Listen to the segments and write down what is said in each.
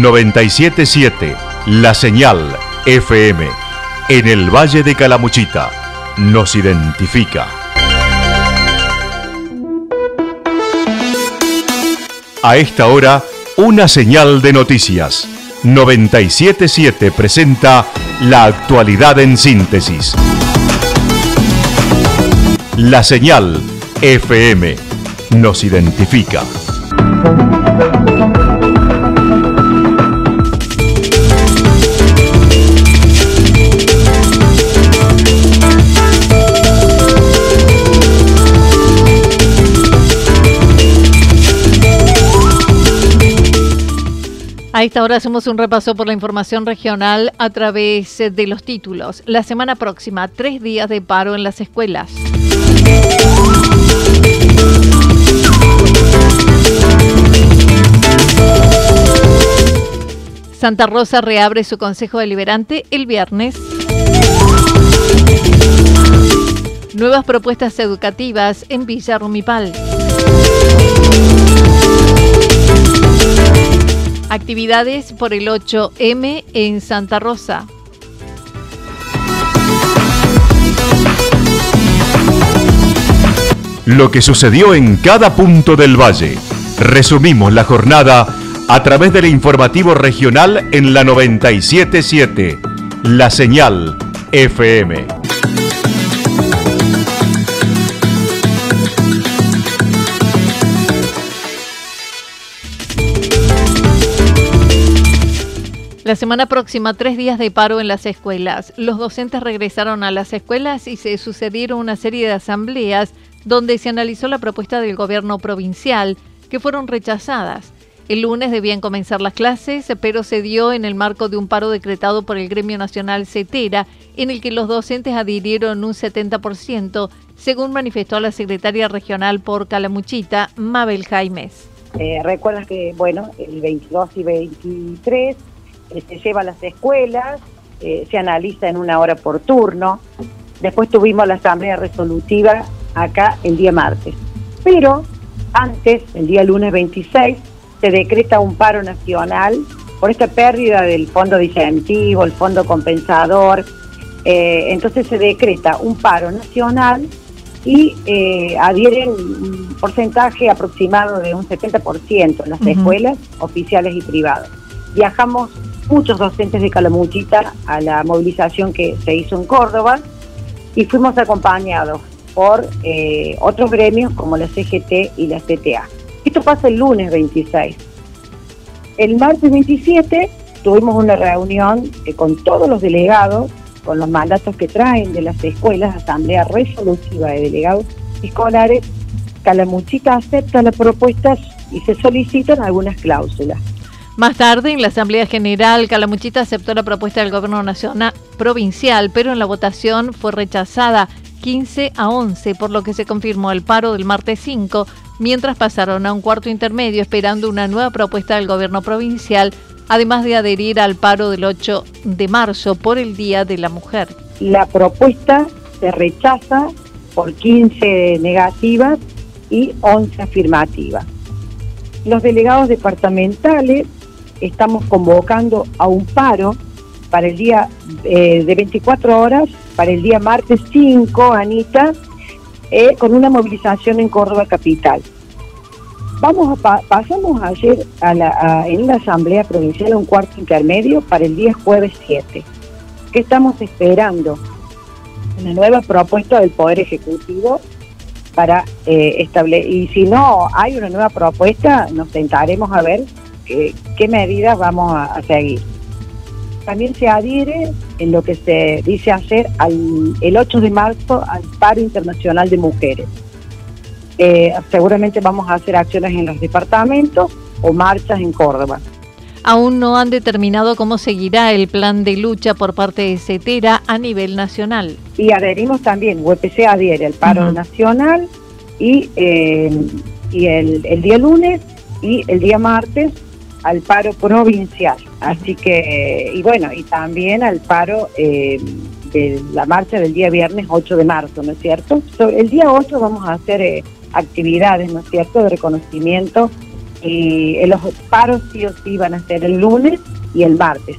977 La Señal FM en el Valle de Calamuchita nos identifica. A esta hora, una señal de noticias. 977 presenta la actualidad en síntesis. La señal FM nos identifica. A esta hora hacemos un repaso por la información regional a través de los títulos. La semana próxima, tres días de paro en las escuelas. Santa Rosa reabre su Consejo Deliberante el viernes. Nuevas propuestas educativas en Villa Rumipal. Actividades por el 8M en Santa Rosa. Lo que sucedió en cada punto del valle. Resumimos la jornada a través del informativo regional en la 977, La Señal FM. La semana próxima, tres días de paro en las escuelas. Los docentes regresaron a las escuelas y se sucedieron una serie de asambleas donde se analizó la propuesta del gobierno provincial, que fueron rechazadas. El lunes debían comenzar las clases, pero se dio en el marco de un paro decretado por el Gremio Nacional CETERA, en el que los docentes adhirieron un 70%, según manifestó la secretaria regional por Calamuchita, Mabel Jaimes. Eh, Recuerdas que, bueno, el 22 y 23 eh, se lleva a las escuelas, eh, se analiza en una hora por turno. Después tuvimos la asamblea resolutiva acá el día martes. Pero antes, el día lunes 26, se decreta un paro nacional por esta pérdida del fondo incentivo, el fondo compensador. Eh, entonces se decreta un paro nacional y adhieren un porcentaje aproximado de un 70% en las escuelas oficiales y privadas. Viajamos muchos docentes de Calamuchita a la movilización que se hizo en Córdoba y fuimos acompañados por eh, otros gremios como la CGT y la CTA. Esto pasa el lunes 26. El martes 27 tuvimos una reunión eh, con todos los delegados, con los mandatos que traen de las escuelas, asamblea resolutiva de delegados escolares. Calamuchita acepta las propuestas y se solicitan algunas cláusulas. Más tarde, en la Asamblea General, Calamuchita aceptó la propuesta del Gobierno Nacional Provincial, pero en la votación fue rechazada 15 a 11, por lo que se confirmó el paro del martes 5, mientras pasaron a un cuarto intermedio esperando una nueva propuesta del Gobierno Provincial, además de adherir al paro del 8 de marzo por el Día de la Mujer. La propuesta se rechaza por 15 negativas y 11 afirmativas. Los delegados departamentales estamos convocando a un paro para el día eh, de 24 horas, para el día martes 5, Anita, eh, con una movilización en Córdoba Capital. Vamos a pasamos ayer a la, en la Asamblea Provincial a un cuarto intermedio para el día jueves 7. ¿Qué estamos esperando? Una nueva propuesta del Poder Ejecutivo para eh, establecer. Y si no hay una nueva propuesta, nos sentaremos a ver qué medidas vamos a, seguir. También se adhiere en lo que se dice hacer al, el 8 de marzo al paro internacional de mujeres. Eh, seguramente vamos a hacer acciones en los departamentos o marchas en Córdoba. Aún no han determinado cómo seguirá el plan de lucha por parte de CETERA a nivel nacional. Y adherimos también, UPC adhiere al paro nacional y, eh, y el, el día lunes y el día martes al paro provincial. Así que, y bueno, y también al paro eh, de la marcha del día viernes 8 de marzo, ¿no es cierto? el día 8 vamos a hacer eh, actividades, ¿no es cierto?, de reconocimiento Y los paros sí o sí van a ser el lunes y el martes.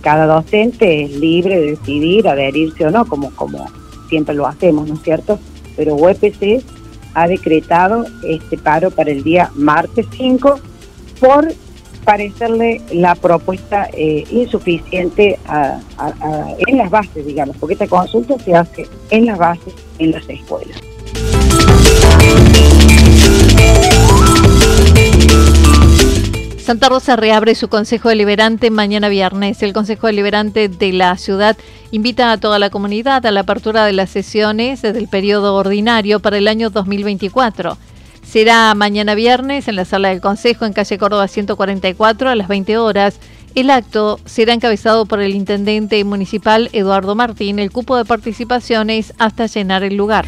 cada docente es libre de decidir adherirse o no, como, como siempre lo hacemos, ¿no es cierto? Pero UPC ha decretado este paro para el día martes 5 por parecerle la propuesta eh, insuficiente en las bases, digamos, porque esta consulta se hace en las bases, en las escuelas. Santa Rosa reabre su Consejo Deliberante mañana viernes. El Consejo Deliberante de la ciudad invita a toda la comunidad a la apertura de las sesiones del periodo ordinario para el año 2024. Será mañana viernes en la sala del Consejo en calle Córdoba 144 a las 20 horas. El acto será encabezado por el intendente municipal Eduardo Martín. El cupo de participaciones hasta llenar el lugar.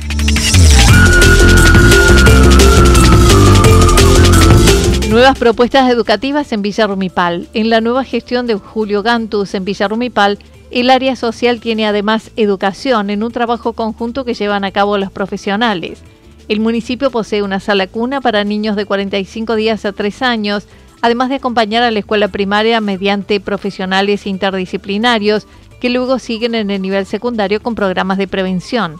Nuevas propuestas educativas en Villa Rumipal. En la nueva gestión de Julio Gantus en Villa Rumipal, el área social tiene además educación en un trabajo conjunto que llevan a cabo los profesionales. El municipio posee una sala cuna para niños de 45 días a 3 años, además de acompañar a la escuela primaria mediante profesionales interdisciplinarios que luego siguen en el nivel secundario con programas de prevención.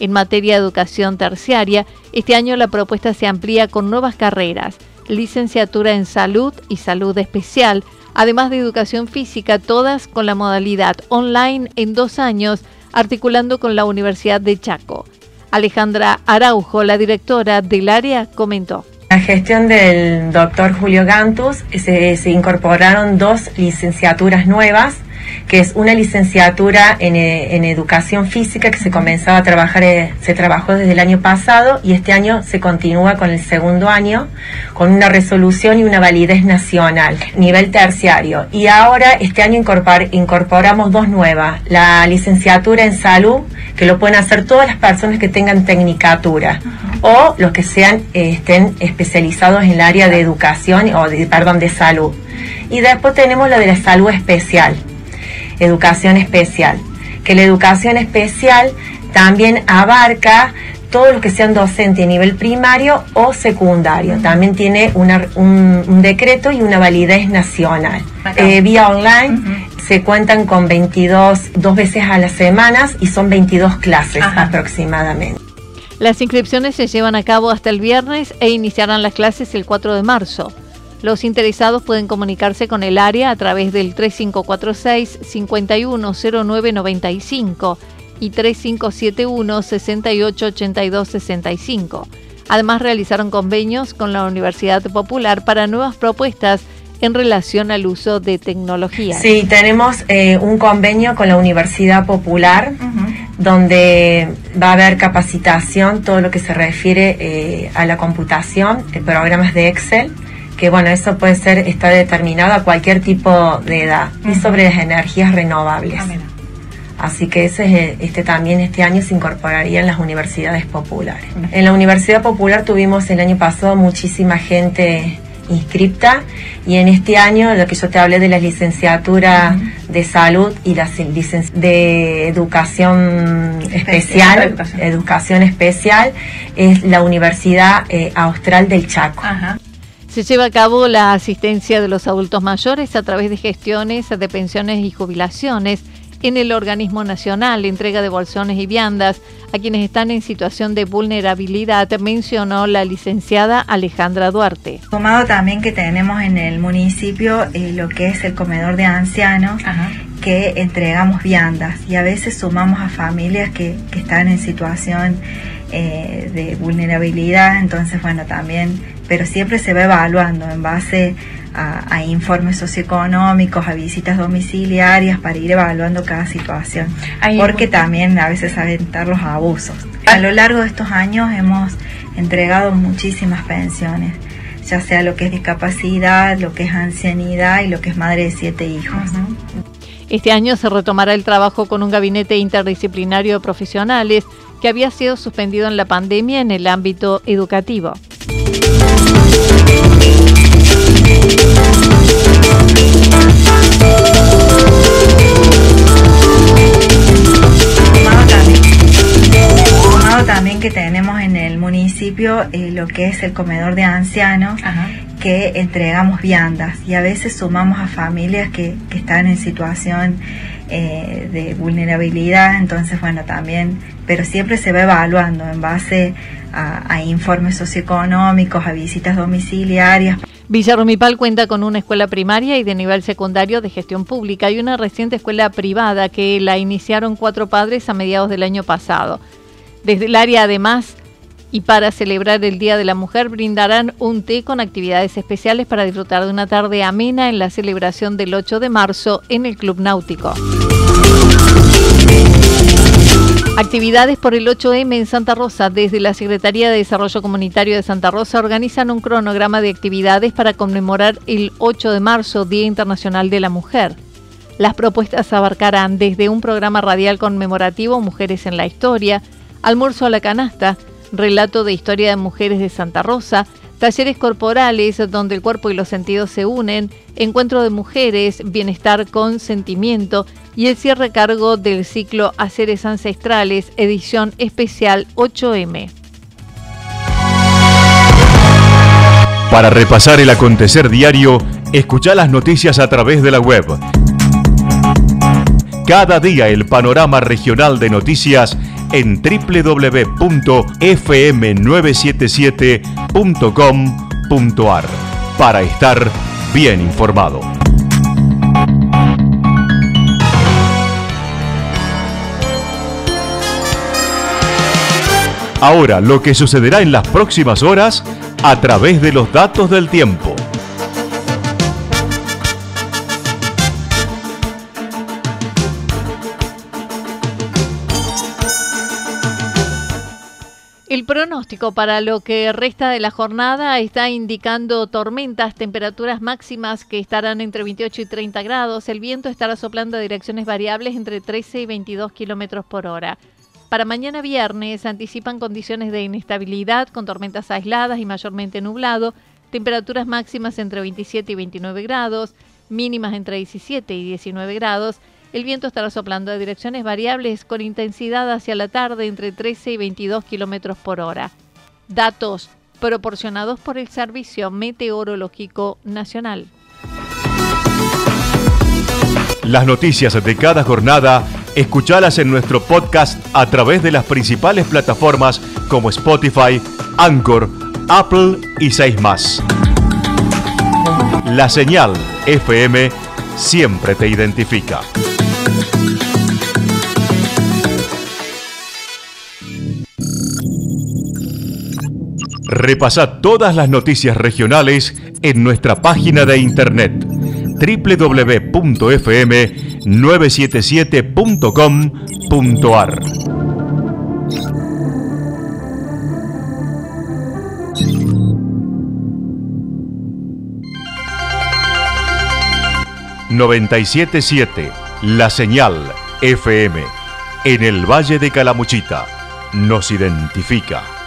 En materia de educación terciaria, este año la propuesta se amplía con nuevas carreras licenciatura en salud y salud especial, además de educación física, todas con la modalidad online en dos años, articulando con la Universidad de Chaco. Alejandra Araujo, la directora del área, comentó. La gestión del doctor Julio Gantus se, se incorporaron dos licenciaturas nuevas que es una licenciatura en, eh, en, educación física que se comenzaba a trabajar, eh, se trabajó desde el año pasado y este año se continúa con el segundo año con una resolución y una validez nacional, nivel terciario. Y ahora este año incorporamos dos nuevas, la licenciatura en salud, que lo pueden hacer todas las personas que tengan tecnicatura o los que sean estén especializados en el área de educación o de, perdón, de salud. Y después tenemos la de la salud especial, educación especial, que la educación especial también abarca todo lo que sean docentes a nivel primario o secundario. También tiene un, decreto y una validez nacional. Eh, vía online se cuentan con 22, dos veces a las semanas y son 22 clases aproximadamente. Las inscripciones se llevan a cabo hasta el viernes e iniciarán las clases el 4 de marzo. Los interesados pueden comunicarse con el área a través del 3546 510995 y 3571 688265. Además realizaron convenios con la Universidad Popular para nuevas propuestas en relación al uso de tecnología. Sí, tenemos eh, un convenio con la Universidad Popular donde va a haber capacitación, todo lo que se refiere eh, a la computación, programas de Excel que bueno, eso puede ser, está determinado a cualquier tipo de edad, y sobre las energías renovables. Ah, Así que ese este también este año se incorporaría en las universidades populares. En la Universidad Popular tuvimos el año pasado muchísima gente inscripta y en este año lo que yo te hablé de la licenciatura de salud y la de educación especial, educación. especial, es la Universidad eh, Austral del Chaco. Se lleva a cabo la asistencia de los adultos mayores a través de gestiones de pensiones y jubilaciones en el organismo nacional, entrega de bolsones y viandas a quienes están en situación de vulnerabilidad, mencionó la licenciada Alejandra Duarte. Tomado también que tenemos en el municipio eh, lo que es el comedor de ancianos, que entregamos viandas y a veces sumamos a familias que, que están en situación eh, de vulnerabilidad, entonces bueno, también, pero siempre se va evaluando en base a, informes socioeconómicos, a visitas domiciliarias para ir evaluando cada situación, porque también a veces aventar los abusos. A lo largo de estos años hemos entregado muchísimas pensiones ya sea lo que es discapacidad, lo que es ancianidad y lo que es madre de siete hijos. Este año se retomará el trabajo con un gabinete interdisciplinario de profesionales que había sido suspendido en la pandemia en el ámbito educativo. también que tenemos en el municipio eh, lo que es el comedor de ancianos, que entregamos viandas y a veces sumamos a familias que, que están en situación eh, de vulnerabilidad, entonces bueno, también, pero siempre se va evaluando en base a, a informes socioeconómicos, a visitas domiciliarias. Villa Rumipal cuenta con una escuela primaria y de nivel secundario de gestión pública y una reciente escuela privada que la iniciaron cuatro padres a mediados del año pasado. Desde el área además y para celebrar el Día de la Mujer brindarán un té con actividades especiales para disfrutar de una tarde amena en la celebración del 8 de marzo en el Club Náutico. Actividades por el 8M en Santa Rosa. Desde la Secretaría de Desarrollo Comunitario de Santa Rosa organizan un cronograma de actividades para conmemorar el 8 de marzo, Día Internacional de la Mujer. Las propuestas abarcarán desde un programa radial conmemorativo Mujeres en la Historia, almuerzo a la canasta, relato de historia de mujeres de Santa Rosa, talleres corporales donde el cuerpo y los sentidos se unen, encuentro de mujeres, bienestar con sentimiento y el cierre cargo del ciclo Haceres Ancestrales, edición especial 8M. Para repasar el acontecer diario, escucha las noticias a través de la web. Cada día el panorama regional de noticias en www.fm977.com.ar para estar bien informado. Ahora, lo que sucederá en las próximas horas a través de los datos del tiempo. El pronóstico para lo que resta de la jornada está indicando tormentas, temperaturas máximas que estarán entre 28 y 30 grados. El viento estará soplando a direcciones variables entre 13 y 22 kilómetros por hora. Para mañana viernes anticipan condiciones de inestabilidad con tormentas aisladas y mayormente nublado, temperaturas máximas entre 27 y 29 grados, mínimas entre 17 y 19 grados el viento estará soplando a direcciones variables con intensidad hacia la tarde entre 13 y 22 kilómetros por hora. Datos proporcionados por el Servicio Meteorológico Nacional. Las noticias de cada jornada, escuchalas en nuestro podcast a través de las principales plataformas como Spotify, Anchor, Apple y 6 más. La señal FM siempre te identifica. Repasa todas las noticias regionales en nuestra página de internet www.fm977.com.ar. ...977... La Señal FM... ...en el Valle de Calamuchita... ...nos identifica...